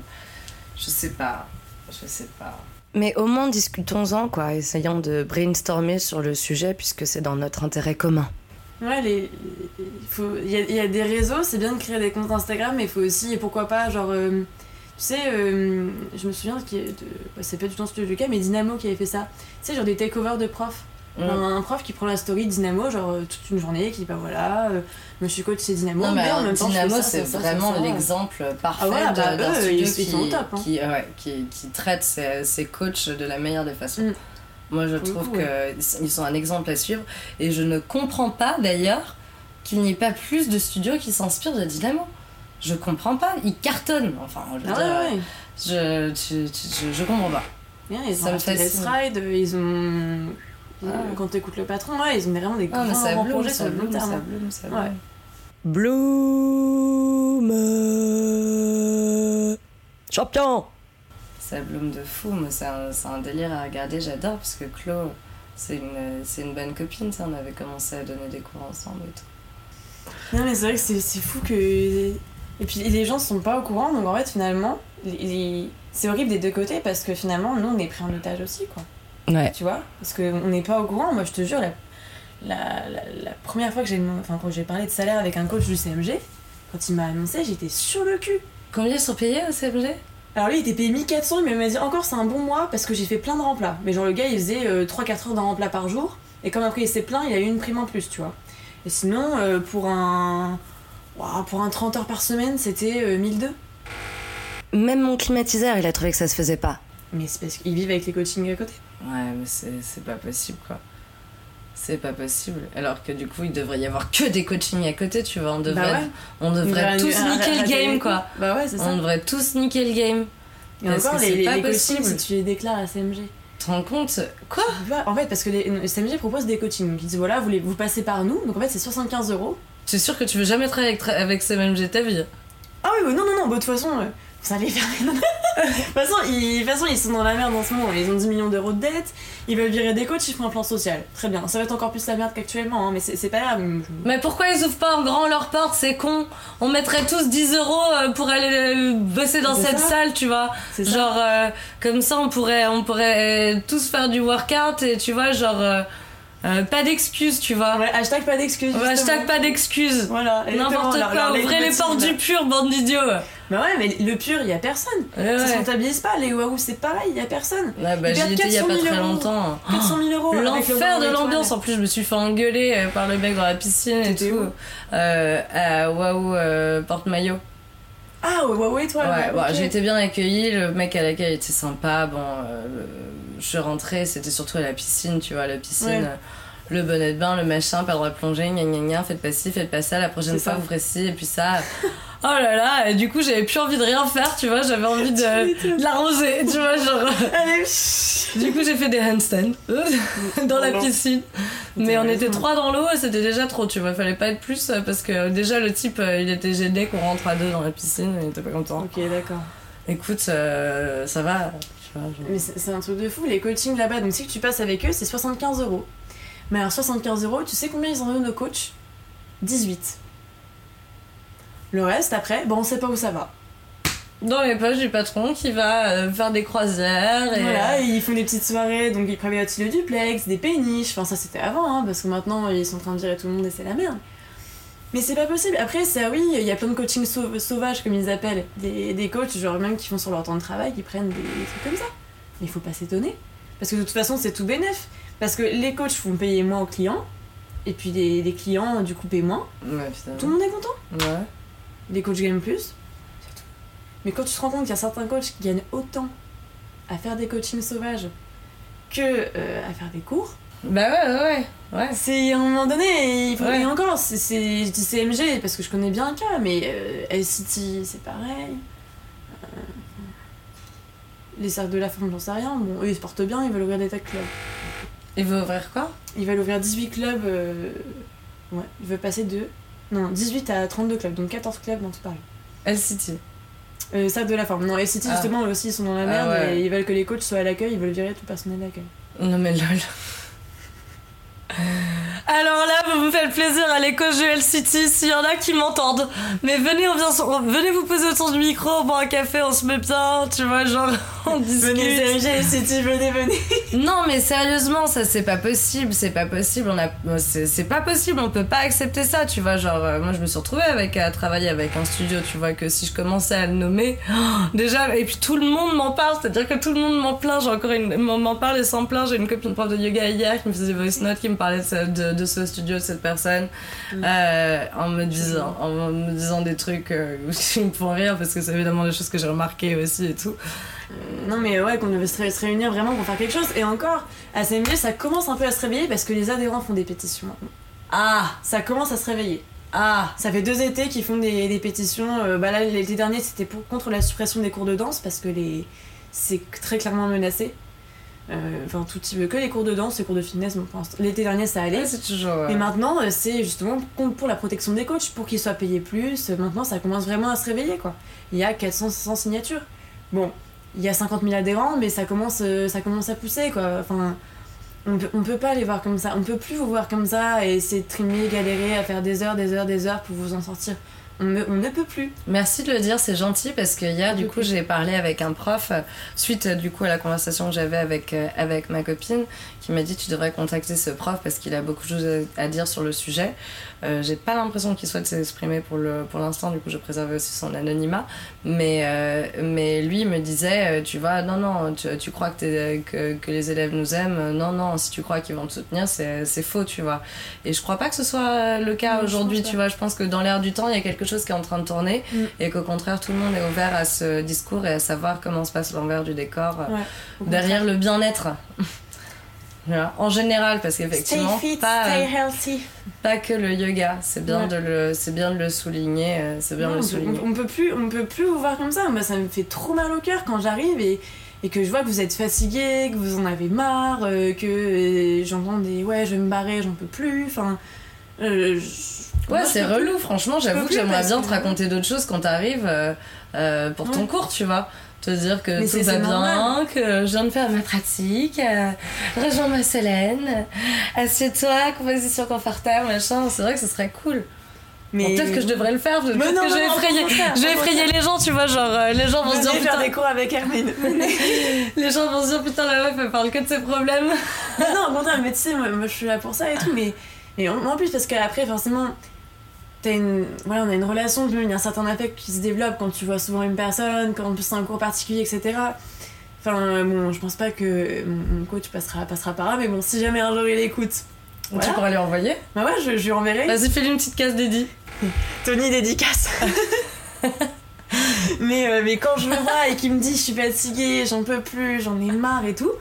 Je sais pas. Je sais pas. Mais au moins discutons-en, quoi, essayons de brainstormer sur le sujet puisque c'est dans notre intérêt commun. Ouais, les, il faut- il y, a, y a des réseaux, c'est bien de créer des comptes Instagram, mais il faut aussi, et pourquoi pas, genre, euh, tu sais, euh, je me souviens, de, bah, c'est pas du tout un studio du cas, mais Dynamo qui avait fait ça. Tu sais, genre des takeovers de profs. Mm. Un, un prof qui prend la story de Dynamo, genre euh, toute une journée, qui dit bah voilà, euh, monsieur coach c'est Dynamo, non, mais en même Dynamo, c'est vraiment l'exemple parfait Ah voilà, bah, eux, ils- qui, top, hein. qui, ouais, qui, qui traite ses, ses coachs de la meilleure des façons. Mm. Moi, je trouve qu'ils sont un exemple à suivre. Et je ne comprends pas, d'ailleurs, qu'il n'y ait pas plus de studios qui s'inspirent de Dynamo. Je comprends pas. Ils cartonnent. Enfin, je Ah dire, ouais, ouais. Je, tu- tu- je, je comprends pas. Ils Ça ont me. Let's Ride, ils ont. Ah. Quand t'écoutes le patron, ouais, ils ont vraiment des Ah, grands, bloom, projets ça sur le long bloom, terme. ça bloom, ça Ouais. bloom. Bloom Champion Ça bloom de fou, mais c'est un, c'est un délire à regarder, j'adore, parce que Chlo, c'est une, c'est une bonne copine, ça, on avait commencé à donner des cours ensemble et tout. Non, mais c'est vrai que c'est c'est fou que. Et puis les gens sont pas au courant, donc en fait, finalement, les- c'est horrible des deux côtés parce que finalement, nous, on est pris en otage aussi, quoi. Ouais. Tu vois? Parce qu'on n'est pas au courant. Moi, je te jure, la, la, la, la première fois que j'ai enfin, quand j'ai parlé de salaire avec un coach du CMG, quand il m'a annoncé, j'étais sur le cul. Combien ils sont payés au CMG Alors lui, il était payé 1400, mais il m'a dit encore c'est un bon mois parce que j'ai fait plein de remplats. Mais genre, le gars, il faisait euh, 3-4 heures d'un remplat par jour. Et comme après il s'est plaint, il a eu une prime en plus, tu vois. Et sinon, euh, pour un. Pour un 30 heures par semaine, c'était euh, 1002. Même mon climatiseur, il a trouvé que ça se faisait pas. Mais c'est parce qu'ils vivent avec les coachings à côté. Ouais, mais c'est c'est pas possible, quoi. C'est pas possible. Alors que du coup, il devrait y avoir que des coachings à côté, tu vois. On devrait, Bah ouais. on devrait tous un- niquer un- le game, quoi. Bah ouais, c'est ça. On devrait tous niquer le game. Et parce encore, que les, pas les possible. coachings, si tu les déclares à CMG. Tu te rends compte Quoi En fait, parce que les, le CMG propose des coachings. Donc ils disent voilà, vous, les, vous passez par nous. Donc en fait, c'est 75 euros. Tu es sûr que tu veux jamais travailler avec, avec CMG ta vie? Ah oui, oui, non, non, non, bah, de toute façon, euh, vous allez faire. de toute façon, ils, de toute façon, ils sont dans la merde en ce moment. Ils ont 10 millions d'euros de dettes. Ils veulent virer des coachs, ils font un plan social. Très bien. Ça va être encore plus la merde qu'actuellement, hein, mais c'est c'est pas grave. Mais pourquoi ils ouvrent pas en grand leurs portes C'est con? On mettrait tous 10 euros euh, pour aller euh, bosser dans C'est cette ça. salle, tu vois. C'est. Genre, euh, comme ça, on pourrait, on pourrait tous faire du workout et tu vois, genre, euh, euh, pas d'excuses, tu vois. Ouais, hashtag pas d'excuses. Ouais, hashtag pas d'excuses. Voilà. N'importe quoi, ouvrez les portes du pur, bande d'idiots. Bah ouais, mais le pur, il y a personne. Ouais, Ça se ouais. rentabilise pas. Les Waouh, c'est pareil, il y a personne. Ouais, bah, j'y étais il y a pas 400 000 très longtemps. 400 000 euros. le L'enfer de l'ambiance. En plus, je me suis fait engueuler euh, par le mec dans la piscine et tout. Euh, à euh, Porte-Maillot. Ah, ouais, Waouh étoile. Ouais, ok. j'ai été bien accueillie, le mec à l'accueil était sympa. Bon, euh, je rentrée, c'était surtout à la piscine, tu vois, la piscine. Ouais. euh, Le bonnet de bain, le machin, pas le droit de plonger, gna gna gna, faites pas ci, faites pas ça, la prochaine fois ça. vous ferez ci, et puis ça. Oh là là, et du coup j'avais plus envie de rien faire, tu vois, j'avais envie de, de l'arroser, tu vois, genre. Allez, Du coup j'ai fait des handstands dans la non. piscine. Mais on était trois dans l'eau et c'était déjà trop, tu vois, fallait pas être plus euh, parce que déjà le type euh, il était gêné qu'on rentre à deux dans la piscine, il était pas content. Ok, d'accord. Écoute, euh, ça va. Genre- Mais c'est un truc de fou, les coachings là-bas. Donc, si tu passes avec eux, c'est 75 euros. Mais alors, 75 euros, tu sais combien ils en donnent aux coachs? 18. Le reste, après, bon, on sait pas où ça va. Dans les poches du patron qui va euh, faire des croisières et. Voilà, et ils font des petites soirées, donc ils privatisent le duplex, des péniches. Enfin, ça c'était avant, hein, parce que maintenant ils sont en train de virer tout le monde et c'est la merde. Mais c'est pas possible. Après, ça oui, il y a plein de coaching sau- sauvages, comme ils appellent. Des, des coachs, genre même qui font sur leur temps de travail, qui prennent des, des trucs comme ça. Mais il faut pas s'étonner. Parce que de toute façon, c'est tout bénef. Parce que les coachs font payer moins aux clients, et puis les, les clients, du coup, paient moins. Ouais, putain. Tout le monde est content. Ouais. Les coachs gagnent plus. C'est tout. Mais quand tu te rends compte qu'il y a certains coachs qui gagnent autant à faire des coachings sauvages que euh, à faire des cours, Bah ouais, ouais, ouais. ouais. c'est à un moment donné, il faut Ouais. encore, c'est- je dis CMG parce que je connais bien le cas, mais euh, LCT c'est pareil. Euh, les cercles de la femme, j'en sais rien. Bon, eux ils se portent bien, ils veulent ouvrir des tas de clubs. Il veut ouvrir quoi? Ils veulent ouvrir 18 clubs. euh, Ouais, ils veulent passer de. Non, 18 à 32 clubs, donc 14 clubs dans tout Paris. LCT. Euh, cercle de la forme. Non, LCT Ah. justement, eux aussi ils sont dans la Ah merde ouais. et ils veulent que les coachs soient à l'accueil, ils veulent virer tout le personnel d'accueil. Non mais lol. Alors là, vous me faites plaisir à l'école de LCT s'il y en a qui m'entendent. Mais venez, on vient venez vous poser autour du micro, on boit un café, on se met bien, tu vois, genre on discute. Venez CMG, LCT, venez, venez. Non mais sérieusement, ça c'est pas possible, c'est pas possible, on a, c'est pas possible, on peut pas accepter ça, tu vois, genre euh, moi je me suis retrouvée avec à travailler avec un studio, tu vois que si je commençais à le nommer, déjà et puis tout le monde m'en parle, c'est-à-dire que tout le monde m'en plaint, j'ai encore une, m'en parle et s'en plaint, j'ai une copine prof de yoga hier qui me faisait voice notes, qui me parlait de, ce- de, de ce studio, de cette personne, Mm. euh, en me disant, en me disant des trucs euh, qui me font rire parce que c'est évidemment des choses que j'ai remarquées aussi et tout. Non mais ouais, qu'on devait se, ré- se réunir vraiment pour faire quelque chose. Et encore, à CMG, ça commence un peu à se réveiller parce que les adhérents font des pétitions maintenant. Ah, Ça commence à se réveiller. ah, Ça fait deux étés qu'ils font des, des pétitions. Euh, bah là, l'été dernier, c'était pour, contre la suppression des cours de danse parce que les c'est très clairement menacé. Euh, Enfin, tout type, que les cours de danse, les cours de fitness, bon, l'été dernier, ça allait. Ouais, toujours. Et maintenant, euh, c'est justement pour la protection des coachs, pour qu'ils soient payés plus. Euh, Maintenant, ça commence vraiment à se réveiller, quoi. Il y a 400-500 signatures. Bon, il y a 50 000 adhérents, mais ça commence, ça commence à pousser, quoi. Enfin, on peut, on peut pas les voir comme ça. On peut plus vous voir comme ça et essayer de trimer, galérer, à faire des heures, des heures, des heures pour vous en sortir. On ne, peut plus. Merci de le dire, c'est gentil parce que hier, du coup, j'ai parlé avec un prof euh, suite du coup à la conversation que j'avais avec, euh, avec ma copine qui m'a dit tu devrais contacter ce prof parce qu'il a beaucoup de choses à dire sur le sujet. Euh, j'ai pas l'impression qu'il souhaite s'exprimer pour le pour l'instant, du coup, je préserve aussi son anonymat. Mais, mais lui me disait tu vois, non, non, tu, tu crois que, que, que, les élèves nous aiment, non, non, si tu crois qu'ils vont te soutenir, c'est faux, tu vois. Et je crois pas que ce soit le cas aujourd'hui, tu vois. Je pense que dans l'air du temps, il y a quelque chose chose qui est en train de tourner mm. et qu'au contraire tout le monde est ouvert à ce discours et à savoir comment se passe l'envers du décor euh, derrière le bien-être. En général, parce qu'effectivement, pas, pas que le yoga, c'est bien, de le, c'est bien de le souligner. Euh, c'est bien le souligner. On, peut plus, on peut plus vous voir comme ça. Moi, ça me fait trop mal au cœur quand j'arrive et, et que je vois que vous êtes fatigué, que vous en avez marre, euh, que j'entends des ouais, je vais me barrer, j'en peux plus. Enfin, Ouais, c'est relou, franchement, j'avoue que j'aimerais bien te raconter d'autres choses quand t'arrives euh, euh, pour ton cours, tu vois. Te dire que tout va bien, que je viens de faire ma pratique, euh, rejoins-moi Solène, assieds-toi, composition confortable, machin. C'est vrai que ce serait cool. Mais peut-être que je devrais le faire, peut-être que je vais effrayer, je vais effrayer les gens, tu vois, genre les gens vont se dire putain des cours avec Hermine. les gens vont se dire putain la meuf elle parle que de ses problèmes. non, au contraire, mais tu sais moi, moi, je suis là pour ça et tout mais et en plus parce qu'après forcément une, voilà, on a une relation, il y a un certain affect qui se développe quand tu vois souvent une personne, quand c'est un cours particulier, etc. Enfin, bon, je pense pas que mon coach passera, passera par là, mais bon, si jamais un jour il écoute. Tu pourras lui envoyer Bah ouais, je, je lui enverrai. Vas-y, fais-lui une petite case dédiée. Tony dédicace. mais, euh, mais quand je le vois et qu'il me dit je suis fatiguée, j'en peux plus, j'en ai marre et tout,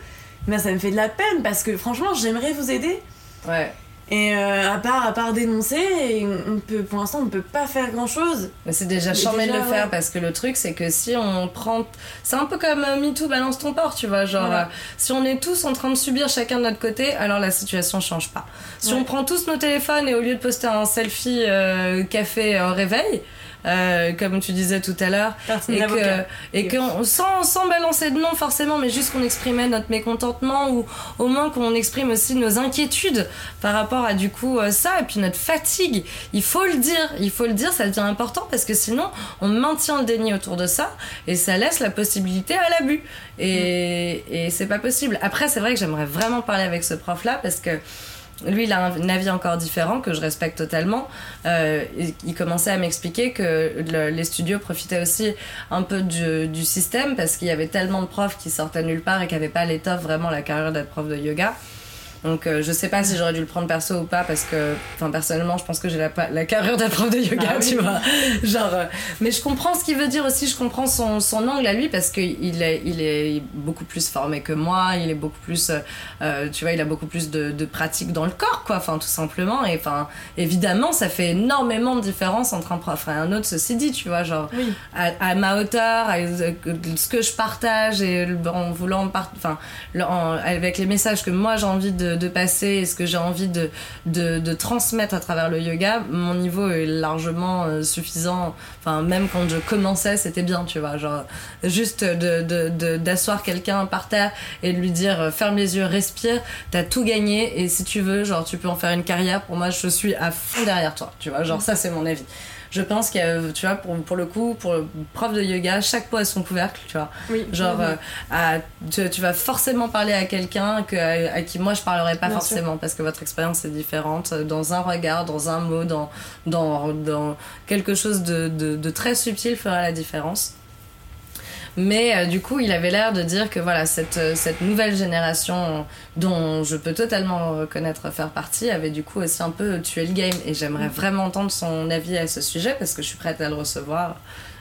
bah ça me fait de la peine parce que franchement, j'aimerais vous aider. Ouais. Et euh, à, part, à part dénoncer, on peut, pour l'instant, on ne peut pas faire grand chose. Mais c'est déjà charmé de le faire parce que le truc, c'est que si on prend. C'est un peu comme euh, MeToo, balance ton port, tu vois. Genre, euh, si on est tous en train de subir chacun de notre côté, alors la situation change pas. Si on prend tous nos téléphones et au lieu de poster un selfie café au réveil, euh, comme tu disais tout à l'heure, et que, et que sans, sans balancer de nom forcément, mais juste qu'on exprimait notre mécontentement ou au moins qu'on exprime aussi nos inquiétudes par rapport à du coup euh, ça et puis notre fatigue. Il faut le dire, il faut le dire, ça devient important parce que sinon on maintient le déni autour de ça et ça laisse la possibilité à l'abus et, et c'est pas possible. Après c'est vrai que j'aimerais vraiment parler avec ce prof là parce que lui, il a un avis encore différent que je respecte totalement. Euh, il, commençait à m'expliquer que les studios profitaient aussi un peu du, du système parce qu'il y avait tellement de profs qui sortaient nulle part et qui n'avaient pas l'étoffe vraiment la carrière d'être prof de yoga. Donc euh, je sais pas si j'aurais dû le prendre perso ou pas parce que enfin personnellement je pense que j'ai la, la carrière d'un prof de yoga ah tu vois. Genre euh, mais je comprends ce qu'il veut dire aussi je comprends son, son angle à lui parce qu'il est il est beaucoup plus formé que moi il est beaucoup plus euh, tu vois il a beaucoup plus de, de pratique dans le corps quoi enfin tout simplement. Et enfin évidemment ça fait énormément de différence entre un prof et un autre. Ceci dit tu vois genre à, ma hauteur à, ce que je partage et en voulant enfin avec les messages que moi j'ai envie de de, passer et ce que j'ai envie de, de, transmettre à travers le yoga, mon niveau est largement euh, suffisant. Enfin, même quand je commençais, c'était bien, tu vois. Genre, juste d'asseoir de, quelqu'un par terre et de lui dire euh, ferme les yeux, respire, t'as tout gagné et si tu veux, genre, tu peux en faire une carrière. Pour moi, je suis à fond derrière toi, tu vois. Genre, ça, c'est mon avis je pense que tu vois pour, pour le coup pour le prof de yoga chaque pot a son couvercle tu vois. Genre euh, tu, vas forcément parler à quelqu'un que à, qui moi je parlerai pas forcément parce que votre expérience est différente dans un regard dans un mot dans dans, dans quelque chose de, de, de très subtil fera la différence mais euh, du coup, il avait l'air de dire que voilà, cette, euh, cette nouvelle génération dont je peux totalement reconnaître faire partie avait du coup aussi un peu tué le game. Et j'aimerais mm. vraiment entendre son avis à ce sujet parce que je suis prête à le recevoir.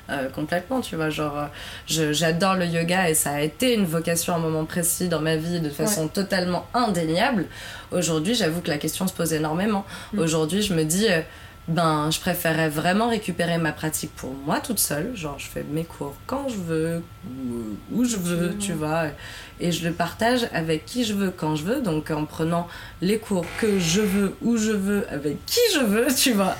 Euh, complètement, tu vois. Genre, j'adore le yoga et ça a été une vocation à un moment précis dans ma vie de façon totalement indéniable. Aujourd'hui, j'avoue que la question se pose énormément. Mm. Aujourd'hui, je me dis, ben je préférais vraiment récupérer ma pratique pour moi toute seule. Genre je fais mes cours quand je veux où, je veux tu vois. Et je le partage avec qui je veux quand je veux. Donc en prenant les cours que je veux où je veux avec qui je veux tu vois.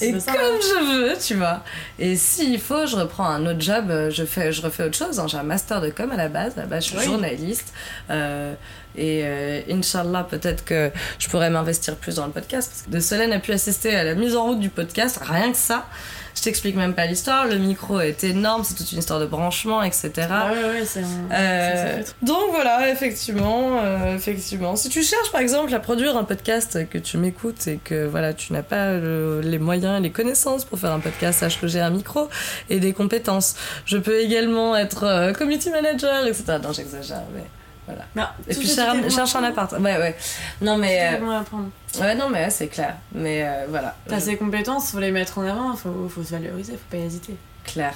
Et comme je veux tu vois. Et s'il faut je reprends un autre job. Je fais je refais autre chose hein. j'ai un master de com à la base. Là-bas je suis journaliste. Euh, Et euh, Inch'Allah, peut-être que je pourrais m'investir plus dans le podcast. Parce que de Solène a pu assister à la mise en route du podcast, rien que ça. Je t'explique même pas l'histoire, le micro est énorme, c'est toute une histoire de branchement, etc. Ouais, ouais, c'est. Euh, donc voilà, effectivement, euh, effectivement. Si tu cherches par exemple à produire un podcast, que tu m'écoutes et que voilà, tu n'as pas les moyens et les connaissances pour faire un podcast, sache que j'ai un micro et des compétences. Je peux également être euh, community manager, etc. Non, j'exagère, mais... Voilà. Non, et puis cherche un appart. Ouais, ouais. Non, mais. Euh... Ouais, non, mais c'est clair. Mais euh, voilà. T'as ses compétences, faut les mettre en avant, faut, faut se valoriser, faut pas hésiter. Clair.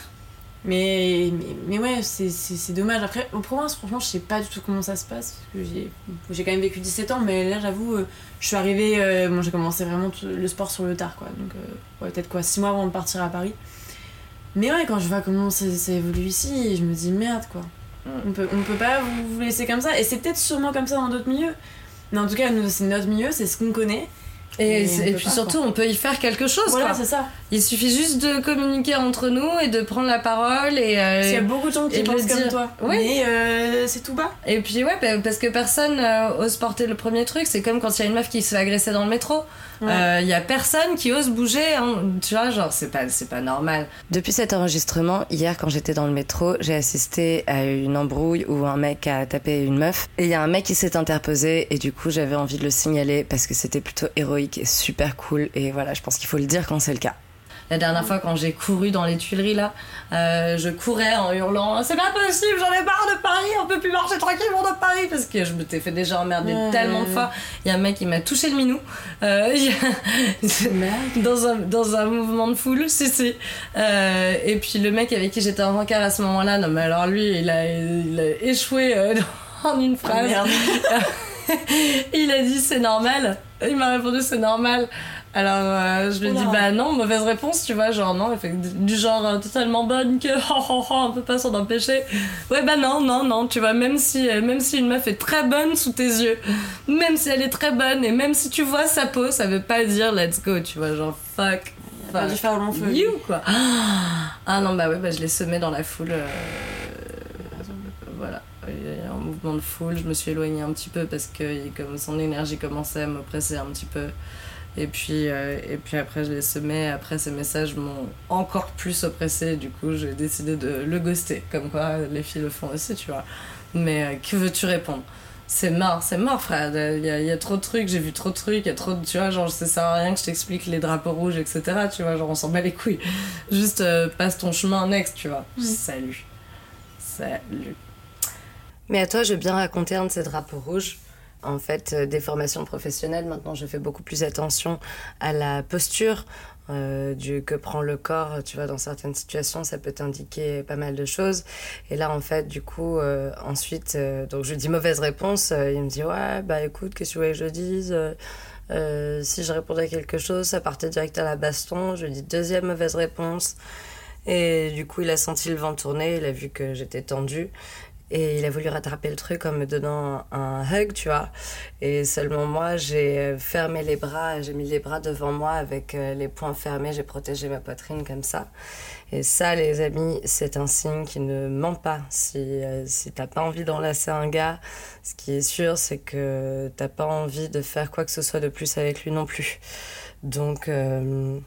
Mais, mais, mais ouais, c'est dommage. Après, en province, franchement, je sais pas du tout comment ça se passe. Parce que j'ai quand même vécu 17 ans, mais là, j'avoue, euh, je suis arrivée. Euh, bon, j'ai commencé vraiment le sport sur le tard, quoi. Donc, ouais, peut-être quoi, 6 mois avant de partir à Paris. Mais ouais, quand je vois comment ça, ça évolue ici, je me dis merde, quoi. On peut, on peut pas vous laisser comme ça. Et c'est peut-être sûrement comme ça dans d'autres milieux. Mais en tout cas, nous, c'est notre milieu, c'est ce qu'on connaît. Et, puis surtout, on peut y faire quelque chose. Voilà, c'est ça. Il suffit juste de communiquer entre nous et de prendre la parole. Et, euh, il y a beaucoup de gens qui pensent comme toi. Oui. Mais euh, c'est tout bas. Et puis, ouais, parce que personne euh, ose porter le premier truc. C'est comme quand il y a une meuf qui se fait agresser dans le métro. Il ouais. y a personne qui ose bouger. Hein. Tu vois, genre, c'est pas, c'est pas normal. Depuis cet enregistrement, hier, quand j'étais dans le métro, j'ai assisté à une embrouille où un mec a tapé une meuf. Et il y a un mec qui s'est interposé. Et du coup, j'avais envie de le signaler parce que c'était plutôt héroïque et super cool. Et voilà, je pense qu'il faut le dire quand c'est le cas. La dernière fois, quand j'ai couru dans les Tuileries, là, euh, je courais en hurlant C'est pas possible, j'en ai marre de Paris, on peut plus marcher tranquillement dans Paris parce que je me t'ai fait déjà emmerder tellement de fois. Il y a un mec qui m'a touché le minou euh, dans, un, dans un mouvement de foule, si, si. Euh, et puis le mec avec qui j'étais en rencard à ce moment-là, non, mais alors lui, il a, il a échoué en une phrase. il a dit c'est normal. Il m'a répondu c'est normal. Alors euh, je lui ai dit bah non, mauvaise réponse, tu vois, genre non, fait, du genre euh, totalement bonne que oh, oh, oh, on peut pas s'en empêcher. Ouais bah non, non, non, tu vois, même si, euh, même si une meuf est très bonne sous tes yeux, même si elle est très bonne et même si tu vois sa peau, ça veut pas dire let's go, tu vois, genre fuck. Faire long feu. You quoi. Ah non bah ouais, bah je l'ai semé dans la foule. Voilà en mouvement de foule, je me suis éloignée un petit peu parce que comme son énergie commençait à m'oppresser un petit peu. Et puis, euh, et puis après, je l'ai semé. Après, ces messages m'ont encore plus oppressé. Du coup, j'ai décidé de le ghoster. Comme quoi, les filles le font aussi, tu vois. Mais euh, que veux-tu répondre? C'est mort, c'est mort, frère. Il y, a, il y, a, trop de trucs, j'ai vu trop de trucs. Il y a trop de. Tu vois, genre, ça sert à rien que je t'explique les drapeaux rouges, etc. Tu vois, genre, on s'en bat les couilles. Juste euh, passe ton chemin next, tu vois. Mm. Salut. Salut. Mais à toi, je veux bien raconter un de ces drapeaux rouges en fait euh, des formations professionnelles. Maintenant, je fais beaucoup plus attention à la posture euh, que prend le corps. Tu vois, dans certaines situations, ça peut t'indiquer pas mal de choses. Et là, en fait, du coup, euh, ensuite, donc je dis mauvaise réponse. Il me dit ouais, bah écoute, qu'est-ce que tu voulais que je dise Si je répondais à quelque chose, ça partait direct à la baston. Je dis deuxième mauvaise réponse. Et du coup, il a senti le vent tourner, il a vu que j'étais tendue. Et il a voulu rattraper le truc en me donnant un hug, tu vois. Et seulement moi, j'ai fermé les bras, j'ai mis les bras devant moi avec euh, les poings fermés, j'ai protégé ma poitrine comme ça. Et ça, les amis, c'est un signe qui ne ment pas. Si, euh, si t'as pas envie d'enlacer un gars, ce qui est sûr, c'est que t'as pas envie de faire quoi que ce soit de plus avec lui non plus. Donc, euh,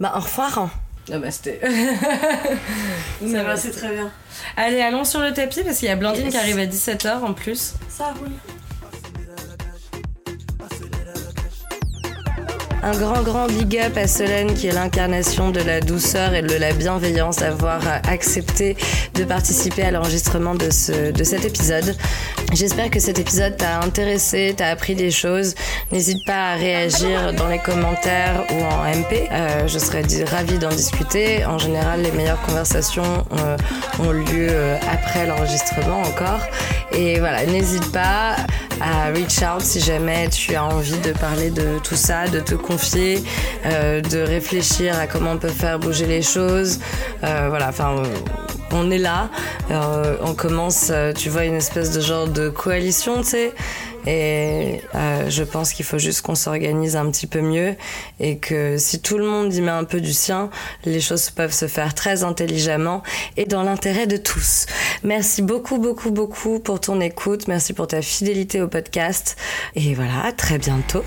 bah, au revoir. Hein. Ah bah c'était. ça va, c'est très bien. Allez, allons sur le tapis parce qu'il y a Blandine yes. qui arrive à 17h en plus. Ça roule. Un grand, grand big up à Solène qui est l'incarnation de la douceur et de la bienveillance d'avoir accepté de participer à l'enregistrement de, ce, de cet épisode. J'espère que cet épisode t'a intéressé, t'a appris des choses. N'hésite pas à réagir dans les commentaires ou en MP. Euh, je serais ravie d'en discuter. En général, les meilleures conversations euh, ont lieu euh, après l'enregistrement encore. Et voilà, n'hésite pas à reach out si jamais tu as envie de parler de tout ça, de te confier, euh, de réfléchir à comment on peut faire bouger les choses. Euh, voilà, enfin, on est là. Euh, on commence, tu vois, une espèce de genre de coalition, tu sais. Et euh, je pense qu'il faut juste qu'on s'organise un petit peu mieux et que si tout le monde y met un peu du sien, les choses peuvent se faire très intelligemment et dans l'intérêt de tous. Merci beaucoup, beaucoup, beaucoup pour ton écoute. Merci pour ta fidélité au podcast. Et voilà, à très bientôt.